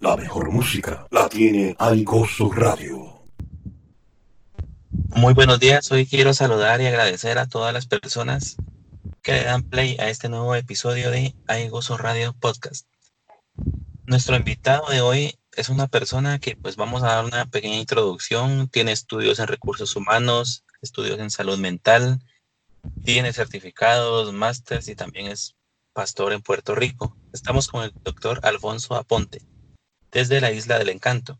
La mejor música la tiene Hay Gozo Radio. Muy buenos días, hoy quiero saludar y agradecer a todas las personas que le dan play a este nuevo episodio de Hay Gozo Radio Podcast. Nuestro invitado de hoy es una persona que pues vamos a dar una pequeña introducción, tiene estudios en recursos humanos, estudios en salud mental, tiene certificados, másters y también es pastor en Puerto Rico. Estamos con el doctor Alfonso Aponte, desde la Isla del Encanto.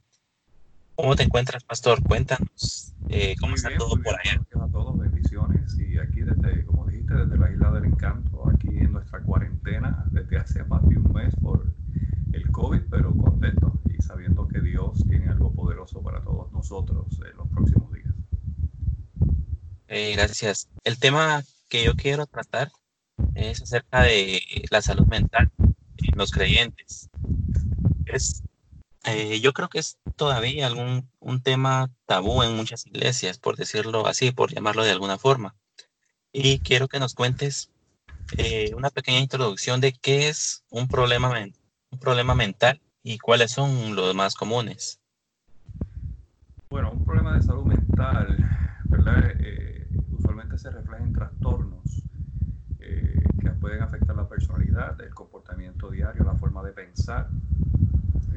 ¿Cómo te encuentras, pastor? Cuéntanos eh, cómo está todo por allá. A todos, bendiciones. Y aquí, desde, como dijiste, desde la Isla del Encanto, aquí en nuestra cuarentena, desde hace más de un mes por el COVID, pero contento y sabiendo que Dios tiene algo poderoso para todos nosotros en los próximos días. Eh, gracias. El tema que yo quiero tratar es acerca de la salud mental en los creyentes. Es, eh, yo creo que es todavía algún un tema tabú en muchas iglesias, por decirlo así, por llamarlo de alguna forma. Y quiero que nos cuentes eh, una pequeña introducción de qué es un problema, un problema mental y cuáles son los más comunes. Bueno, un problema de salud mental, ¿verdad? Eh, usualmente se refleja en trastornos eh, que pueden afectar la personalidad, el comportamiento diario, la forma de pensar.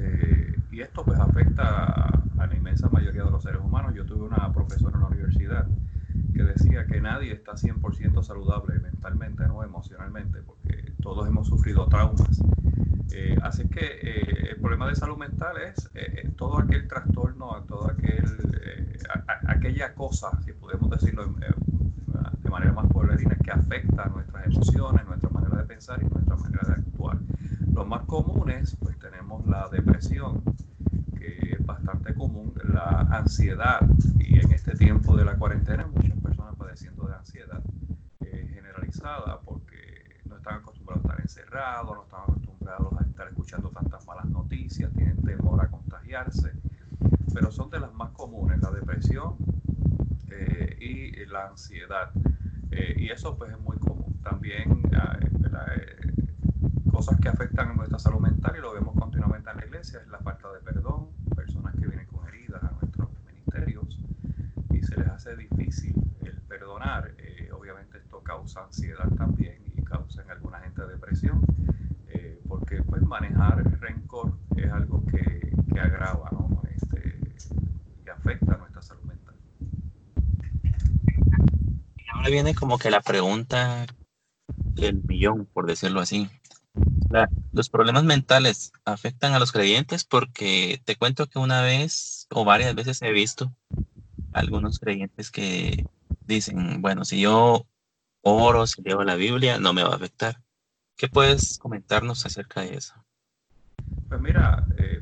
Eh, y esto pues afecta a la inmensa mayoría de los seres humanos. Yo tuve una profesora en la universidad que decía que nadie está 100% saludable mentalmente, no emocionalmente, porque todos hemos sufrido traumas. Eh, así que el problema de salud mental es todo aquel trastorno, todo aquel, aquella cosa, si podemos decirlo de manera más pueblerina, que afecta a nuestras emociones, nuestra manera de pensar y nuestra manera de actuar. Los más comunes, pues tenemos la depresión, que es bastante común, la ansiedad, y en este tiempo de la cuarentena muchas personas padeciendo de ansiedad eh, generalizada porque no están acostumbrados a estar encerrados, no están acostumbrados a estar escuchando tantas malas noticias, tienen temor a contagiarse, pero son de las más comunes, la depresión eh, y la ansiedad. Eh, y eso pues es muy común. También eh, cosas que afectan a nuestra salud mental y lo vemos continuamente en la iglesia es la falta de perdón, personas que vienen con heridas a nuestros y se les hace difícil el perdonar. obviamente esto causa ansiedad también y causa en alguna gente depresión porque pues manejar rencor es algo que, que agrava ¿no? este, y afecta a nuestra salud mental ahora viene como que la pregunta del millón, por decirlo así. Los problemas mentales afectan a los creyentes porque te cuento que una vez o varias veces he visto algunos creyentes que dicen, bueno, si yo oro, si leo la Biblia, no me va a afectar. ¿Qué puedes comentarnos acerca de eso? Pues mira, eh,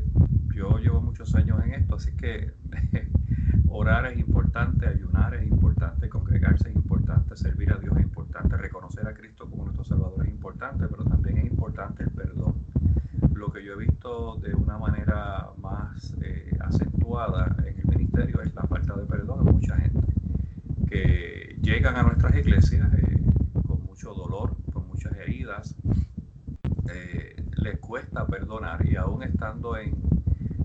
yo llevo muchos años en esto, así que orar es importante, ayunar es importante, congregarse es importante, servir a Dios es importante, reconocer a Cristo como nuestro Salvador es importante, pero también es importante el perdón. Lo que yo he visto de una manera más eh, acentuada en el ministerio es la falta de perdón de mucha gente que llegan a nuestras iglesias eh, con mucho dolor, con muchas heridas, eh, les cuesta perdonar y aún estando en,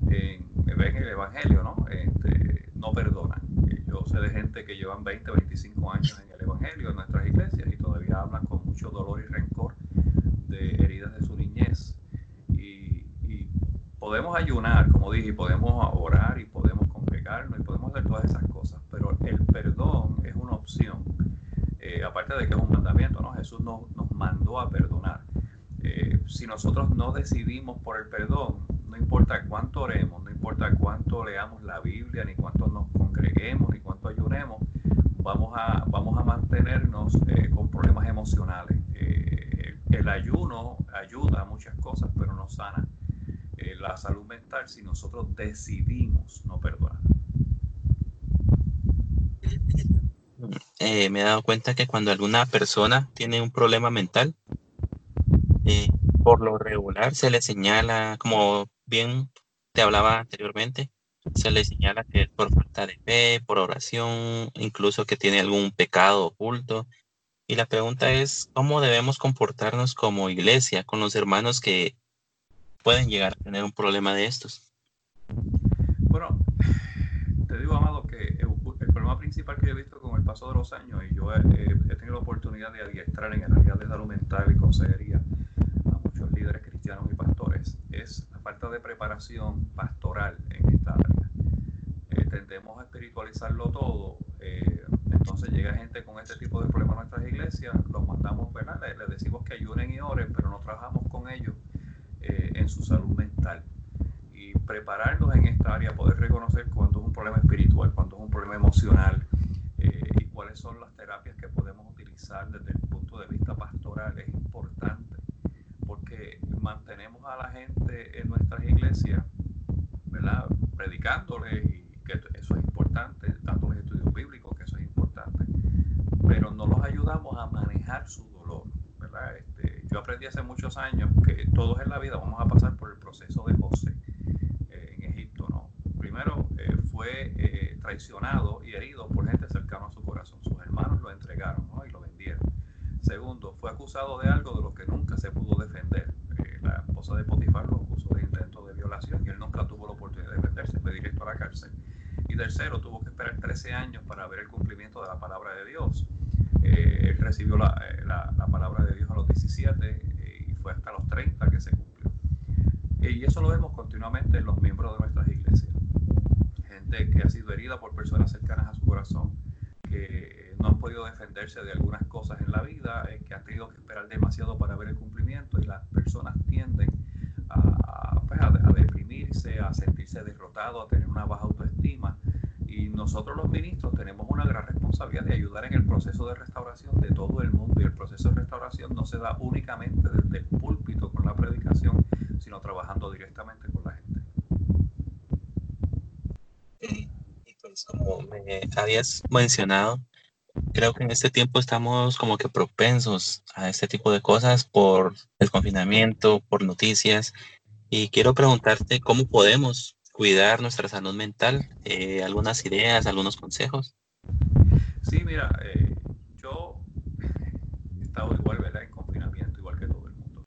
en, en el Evangelio, ¿no? Este, no perdonan. Yo sé de gente que llevan 20, 25 años en Evangelio, en nuestras iglesias, y todavía hablan con mucho dolor y rencor de heridas de su niñez. Y, podemos ayunar, como dije, y podemos orar y podemos congregarnos y podemos hacer todas esas cosas, pero el perdón es una opción. Eh, aparte de que es un mandamiento, ¿no? Jesús nos, nos mandó a perdonar. Eh, si nosotros no decidimos por el perdón, no importa cuánto oremos, no importa cuánto leamos la Biblia, ni cuánto nos congreguemos, ni cuánto ayunemos, vamos a, vamos a mantenernos eh, con problemas emocionales. Eh, el ayuno ayuda a muchas cosas, pero no sana eh, la salud mental si nosotros decidimos no perdonar. me he dado cuenta que cuando alguna persona tiene un problema mental, por lo regular se le señala como bien te hablaba anteriormente, se le señala que es por falta de fe, por oración, incluso que tiene algún pecado oculto. Y la pregunta es, ¿cómo debemos comportarnos como iglesia con los hermanos que pueden llegar a tener un problema de estos? Bueno, te digo, Amado, que el, problema principal que yo he visto con el paso de los años, y yo he, tenido la oportunidad de adiestrar en el área de salud mental y consejería a muchos líderes cristianos y pastores, es falta de preparación pastoral en esta área. Eh, tendemos a espiritualizarlo todo. Eh, entonces llega gente con este tipo de problemas a nuestras iglesias, los mandamos, ¿verdad? Les, decimos que ayunen y oren, pero no trabajamos con ellos eh, en su salud mental prepararnos en esta área, poder reconocer cuando es un problema espiritual, cuando es un problema emocional eh, y cuáles son las terapias que podemos utilizar desde el punto de vista pastoral es importante porque mantenemos a la gente en nuestras iglesias, ¿verdad? Predicándoles y que eso es importante, dándoles estudios bíblicos, que eso es importante, pero no los ayudamos a manejar su dolor, ¿verdad? Este, yo aprendí hace muchos años que todos en la vida vamos a pasar por el proceso de José primero eh, fue eh, traicionado y herido por gente cercana a su corazón. Sus hermanos lo entregaron y lo vendieron. Segundo, fue acusado de algo de lo que nunca se pudo defender. Eh, la esposa de Potifar lo acusó de intento de violación y él nunca tuvo la oportunidad de defenderse, fue directo a la cárcel. Y tercero, tuvo que esperar 13 años para ver el cumplimiento de la palabra de Dios. él recibió la, de Dios a los 17 y fue hasta los 30 que se cumplió. y eso lo vemos continuamente en los miembros de nuestras iglesias que ha sido herida por personas cercanas a su corazón, que no han podido defenderse de algunas cosas en la vida, eh, que han tenido que esperar demasiado para ver el cumplimiento y las personas tienden a, pues, a, deprimirse, a sentirse derrotados, a tener una baja autoestima. Y nosotros los ministros tenemos una gran responsabilidad de ayudar en el proceso de restauración de todo el mundo. Y el proceso de restauración no se da únicamente desde el púlpito con la predicación, sino trabajando directamente con la gente. Pues, como me habías mencionado, creo que en este tiempo estamos como que propensos a este tipo de cosas por el confinamiento, por noticias. Y quiero preguntarte cómo podemos cuidar nuestra salud mental, eh, algunas ideas, algunos consejos. Sí, mira, eh, yo he estado igual, ¿verdad? En confinamiento, igual que todo el mundo.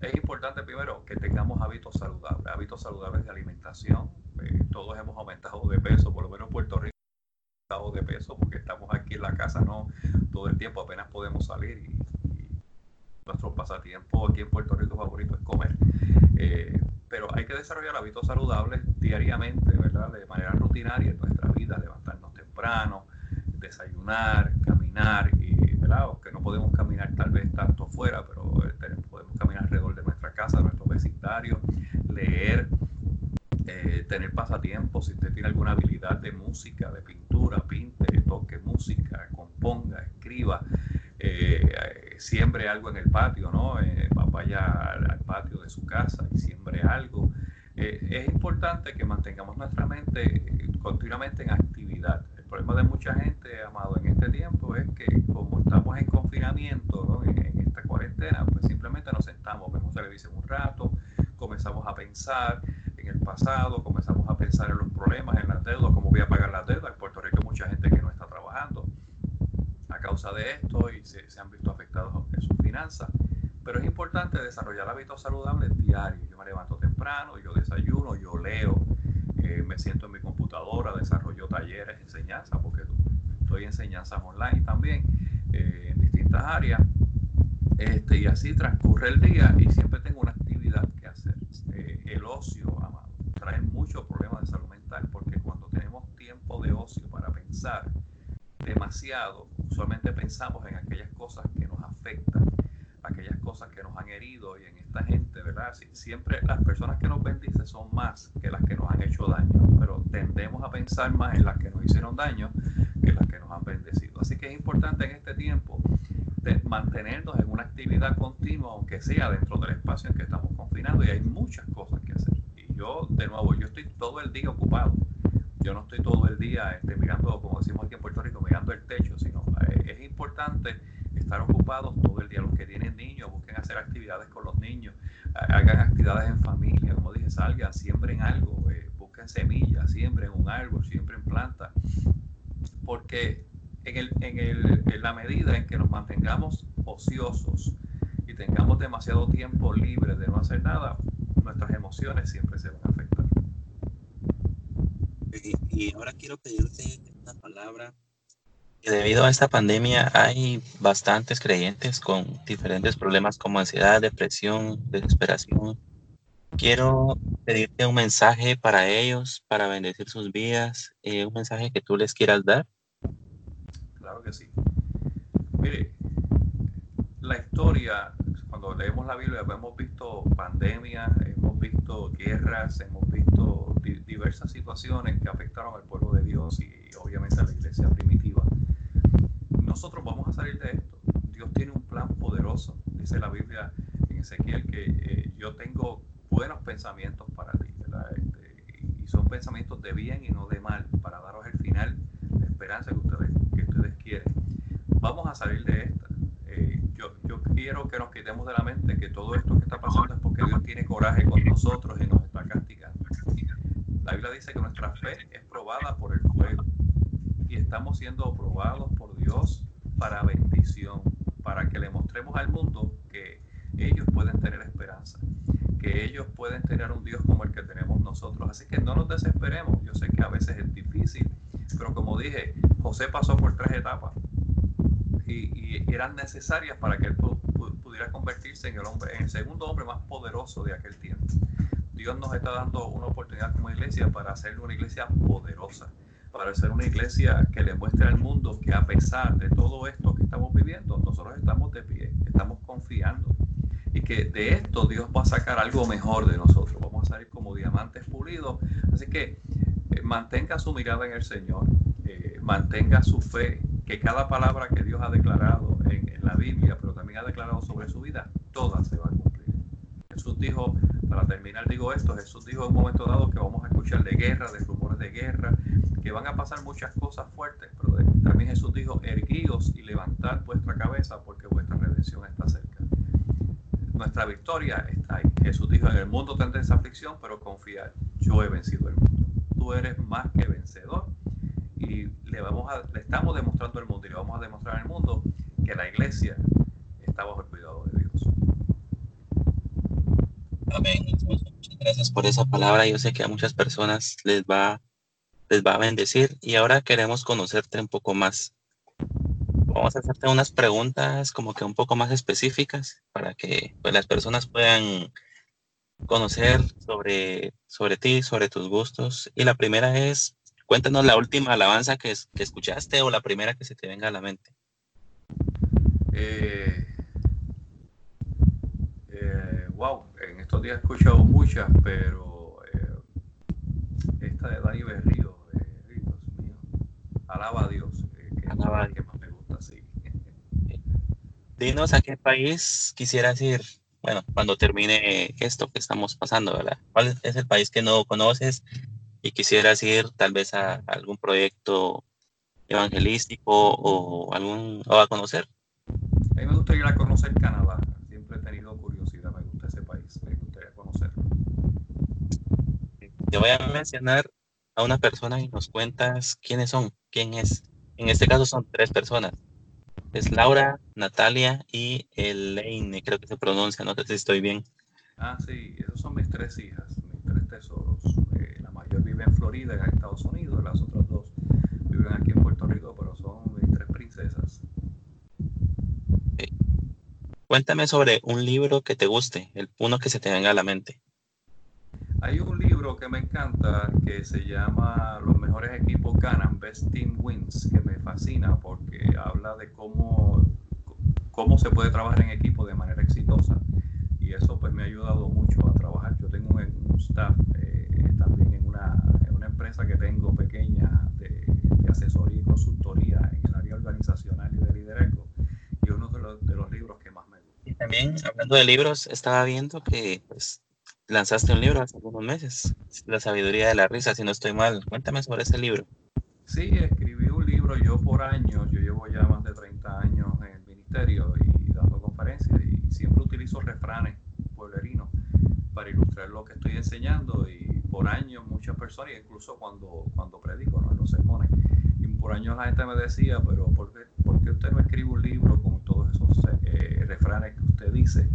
Es importante primero que tengamos hábitos saludables, hábitos saludables de alimentación, eh, todos hemos aumentado de peso, por lo menos en Puerto Rico de peso porque estamos aquí en la casa no todo el tiempo, apenas podemos salir y, nuestro pasatiempo aquí en Puerto Rico favorito es comer. Que desarrollar hábitos saludables diariamente, ¿verdad? De manera rutinaria en nuestra vida, levantarnos temprano, desayunar, caminar, y, ¿verdad? Aunque no podemos caminar tal vez tanto fuera, pero eh, podemos caminar alrededor de nuestra casa, de nuestro vecindario, leer, eh, tener pasatiempos, si usted tiene alguna habilidad de música, de pintura, pinte, toque música, componga, escriba, eh, siembre algo en el patio, ¿no? Eh, vaya al, patio de su casa y siembre algo. Es importante que mantengamos nuestra mente continuamente en actividad. El problema de mucha gente, Amado, en este tiempo es que como estamos en confinamiento, ¿no? en, en esta cuarentena, pues simplemente nos sentamos, vemos televisión un rato, comenzamos a pensar, en el pasado, comenzamos a pensar en los problemas, en las deudas, cómo voy a pagar las deudas. En Puerto Rico hay mucha gente que no está trabajando a causa de esto y se, han visto afectados en sus finanzas. Pero es importante desarrollar hábitos saludables diarios. Yo me levanto temprano, yo desayuno, yo leo, eh, me siento en mi computadora, desarrollo talleres, enseñanzas, porque en enseñanzas online también eh, en distintas áreas. Este, y así transcurre el día y siempre tengo una actividad que hacer. Eh, el ocio, trae muchos problemas de salud mental porque cuando tenemos tiempo de ocio para pensar demasiado, usualmente pensamos en aquellas cosas que nos afectan, cosas que nos han herido y en esta gente, ¿verdad? siempre las personas que nos bendicen son más que las que nos han hecho daño, pero tendemos a pensar más en las que nos hicieron daño que las que nos han bendecido. Así que es importante en este tiempo de mantenernos en una actividad continua, aunque sea dentro del espacio en que estamos confinados, y hay muchas cosas que hacer yo, de nuevo, yo estoy todo el día ocupado. Yo no estoy todo el día este, mirando, como decimos aquí en Puerto Rico, mirando el techo, sino eh, es importante estar ocupados todo el día. Los que tienen niños, busquen hacer actividades con los niños, hagan actividades en familia, como dije, salgan, siembren algo, eh, busquen semillas, siembren un árbol, siembren plantas. Porque en, el, en, el, en la medida en que nos mantengamos ociosos y tengamos demasiado tiempo libre de no hacer nada, nuestras emociones siempre se van a afectar. Y, ahora quiero pedirte una palabra. Debido a esta pandemia hay bastantes creyentes con diferentes problemas como ansiedad, depresión, desesperación. Quiero pedirte un mensaje para ellos, para bendecir sus vidas, eh, un mensaje que tú les quieras dar. Claro que sí. Mire, la historia, cuando leemos la Biblia, hemos visto pandemias, hemos visto guerras, hemos visto diversas situaciones que afectaron al pueblo de Dios y obviamente a la iglesia primitiva. Nosotros vamos a salir de esto. Dios tiene un plan poderoso. Dice la Biblia en Ezequiel que eh, yo tengo buenos pensamientos para ti, este, y son pensamientos de bien y no de mal, para daros el final de esperanza que ustedes, que ustedes quieren. Vamos a salir de esta yo, quiero que nos quitemos de la mente que todo esto que está pasando es porque Dios tiene coraje con nosotros y nos está castigando. La Biblia dice que nuestra fe es probada por el fuego y estamos siendo probados por Dios para bendición, para que le mostremos al mundo que ellos pueden tener esperanza, que ellos pueden tener un Dios como el que tenemos nosotros. Así que no nos desesperemos. Yo sé que a veces es difícil, pero como dije, José pasó por tres etapas y, eran necesarias para que él pudiera convertirse en el hombre, en el segundo hombre más poderoso de aquel tiempo. Dios nos está dando una oportunidad como iglesia para hacer una iglesia poderosa, para hacer una iglesia que le muestre al mundo que a pesar de todo esto que estamos viviendo, nosotros estamos de pie, estamos confiando y que de esto Dios va a sacar algo mejor de nosotros. Vamos a salir como diamantes pulidos. Así que eh, mantenga su mirada en el Señor, eh, mantenga su fe que cada palabra que Dios ha declarado en, la Biblia, pero también ha declarado sobre su vida, toda se va a cumplir. Jesús dijo, para terminar digo esto, Jesús dijo en un momento dado que vamos a escuchar de guerra, de rumores de guerra, que van a pasar muchas cosas fuertes, pero también Jesús dijo, erguíos y levantad vuestra cabeza porque vuestra redención está cerca. Nuestra victoria está ahí. Jesús dijo, en el mundo tendréis aflicción, pero confiad, yo he vencido el mundo. Tú eres más que vencedor y le, vamos a, le estamos demostrando al mundo y le vamos a demostrar al mundo que la iglesia está bajo el cuidado de Dios. Amén. Muchas gracias por esa palabra. Yo sé que a muchas personas les va, les va a bendecir y ahora queremos conocerte un poco más. Vamos a hacerte unas preguntas como que un poco más específicas para que pues, las personas puedan conocer sobre, sobre ti, sobre tus gustos. Y la primera es, Cuéntanos la última alabanza que, escuchaste o la primera que se te venga a la mente. Eh, eh, wow, estos días he escuchado muchas, pero eh, esta de Dani Berrío, Dios mío, alaba a Dios, que, Alaba. que más me gusta, sí. Dinos a qué país quisieras ir, bueno, cuando termine esto que estamos pasando, ¿verdad? ¿Cuál es el país que no conoces y quisieras ir tal vez a, algún proyecto evangelístico o algún o a conocer? A mí me gustaría conocer Canadá. Siempre he tenido curiosidad, me gusta ese país, me gustaría conocerlo. Te voy a mencionar a una persona y nos cuentas quiénes son, quién es. En este caso son tres personas. Es Laura, Natalia y Elaine, creo que se pronuncia, no sé si estoy bien. Ah, sí, esas son mis tres hijas, mis tres tesoros vive en Florida, en Estados Unidos, las otras dos viven aquí en Puerto Rico, pero son tres princesas. Cuéntame sobre un libro que te guste, el uno que se te venga a la mente. Hay un libro que me encanta que se llama Los mejores equipos ganan, Best Team Wins, que me fascina porque habla de cómo, cómo se puede trabajar en equipo de manera exitosa. Y eso pues me ha ayudado mucho a trabajar. Yo tengo un, staff eh, también en una, empresa que tengo pequeña de, asesoría y consultoría en el área organizacional y de liderazgo y uno de los, de los libros que más me gusta. Y también, hablando de libros, estaba viendo que pues, lanzaste un libro hace algunos meses, La sabiduría de la risa, si no estoy mal. Cuéntame sobre ese libro. Sí, escribí un libro yo por años, yo llevo ya más de 30 años en el ministerio y dando conferencias y siempre utilizo refranes pueblerinos para ilustrar lo que estoy enseñando y por años muchas personas, incluso cuando, cuando predico ¿no? en los sermones, y por años la gente me decía, pero ¿por qué, usted no escribe un libro con todos esos eh, refranes que usted dice?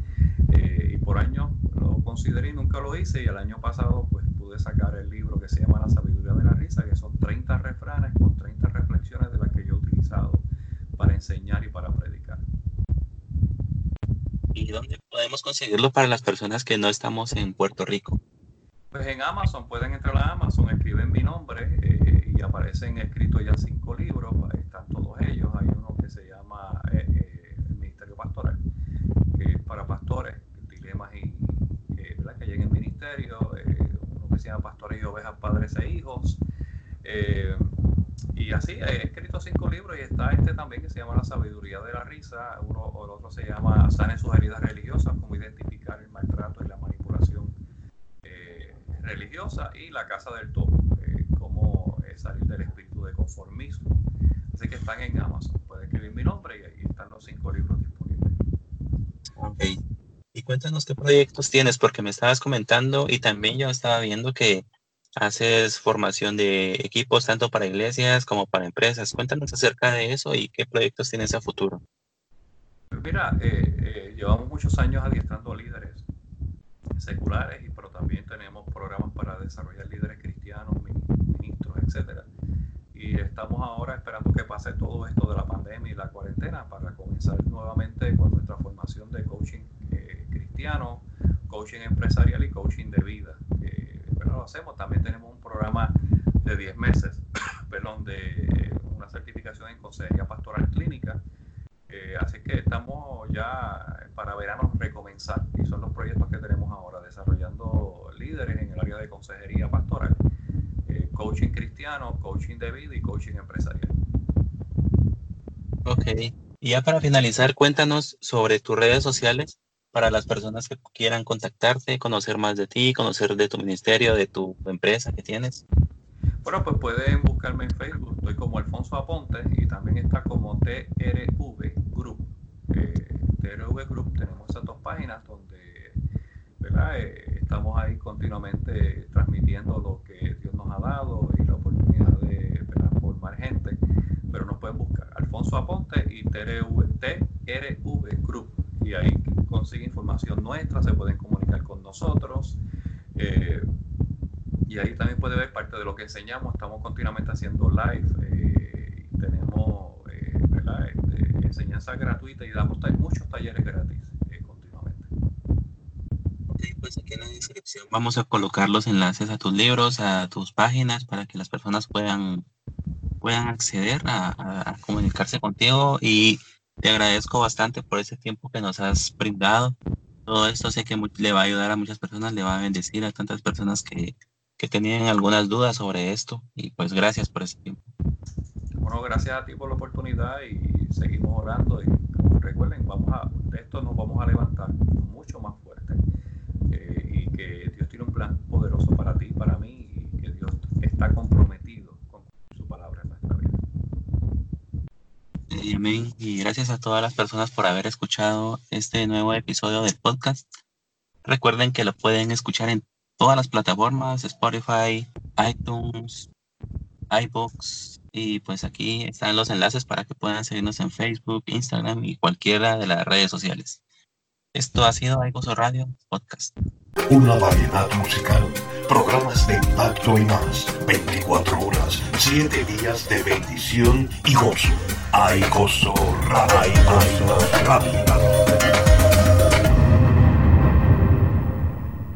Eh, y por años lo consideré y nunca lo hice y el año pasado pues pude sacar el libro que se llama La sabiduría de la risa, que son 30 refranes con 30 reflexiones de las que yo he utilizado para enseñar y para predicar. ¿Y dónde podemos conseguirlo para las personas que no estamos en Puerto Rico? Pues en Amazon, pueden entrar a Amazon, escriben mi nombre eh, y aparecen escritos ya cinco libros, están todos ellos. Hay uno que se llama eh, eh, El Ministerio Pastoral, que es para pastores, dilemas y ¿verdad? que lleguen al ministerio, Pastores y Ovejas, Padres e Hijos. y así, he escrito cinco libros y está este también que se llama La Sabiduría de la Risa, uno o el otro se llama Sanen sus heridas religiosas, cómo identificar el maltrato y la manipulación religiosa y la casa del todo, eh, cómo salir del espíritu de conformismo. Así que están en Amazon, puede escribir mi nombre y ahí están los cinco libros disponibles. Ok. Y cuéntanos qué proyectos tienes, porque me estabas comentando y también yo estaba viendo que haces formación de equipos tanto para iglesias como para empresas. Cuéntanos acerca de eso y qué proyectos tienes a futuro. Mira, eh, eh, llevamos muchos años adiestrando líderes seculares, pero también tenemos programas para desarrollar líderes cristianos, ministros, etcétera. Y estamos ahora esperando que pase todo esto de la pandemia y la cuarentena para comenzar nuevamente con nuestra formación de coaching cristiano, coaching empresarial y coaching de vida. pero lo hacemos. También tenemos un programa de 10 meses, perdón, de una certificación en consejería pastoral clínica eh, así que estamos ya para verano recomenzar y son los proyectos que tenemos ahora, desarrollando líderes en el área de consejería pastoral, eh, coaching cristiano, coaching de vida y coaching empresarial. Ok, y ya para finalizar, cuéntanos sobre tus redes sociales para las personas que quieran contactarte, conocer más de ti, conocer de tu ministerio, de tu empresa que tienes. Bueno, pues pueden buscarme en Facebook, estoy como Alfonso Aponte y también está como TRV Group. Eh, TRV Group, tenemos esas dos páginas donde eh, estamos ahí continuamente transmitiendo lo que Dios nos ha dado y la oportunidad de formar gente, pero nos pueden buscar Alfonso Aponte y TRV, TRV Group. Y ahí consiguen información nuestra, se pueden comunicar con nosotros. Eh, y ahí también puede ver parte de lo que enseñamos. Estamos continuamente haciendo live eh, tenemos eh, este, enseñanza gratuita y damos muchos talleres gratis eh, continuamente. Ok, pues aquí en la descripción vamos a colocar los enlaces a tus libros, a tus páginas para que las personas puedan, puedan acceder a, a comunicarse contigo y te agradezco bastante por ese tiempo que nos has brindado. Todo esto sé que le va a ayudar a muchas personas, le va a bendecir a tantas personas que que tenían algunas dudas sobre esto y pues gracias por ese tiempo. Bueno, gracias a ti por la oportunidad y seguimos orando y recuerden, vamos a, de esto nos vamos a levantar mucho más fuerte eh, y que Dios tiene un plan poderoso para ti, para mí y que Dios está comprometido con su palabra en nuestra vida. Amén. Y gracias a todas las personas por haber escuchado este nuevo episodio del podcast. Recuerden que lo pueden escuchar en todas las plataformas, Spotify, iTunes, iBooks y pues aquí están los enlaces para que puedan seguirnos en Facebook, Instagram y cualquiera de las redes sociales. Esto ha sido iGozo Radio Podcast. Una variedad musical, programas de impacto y más, 24 horas, 7 días de bendición y gozo. iGozo Radio.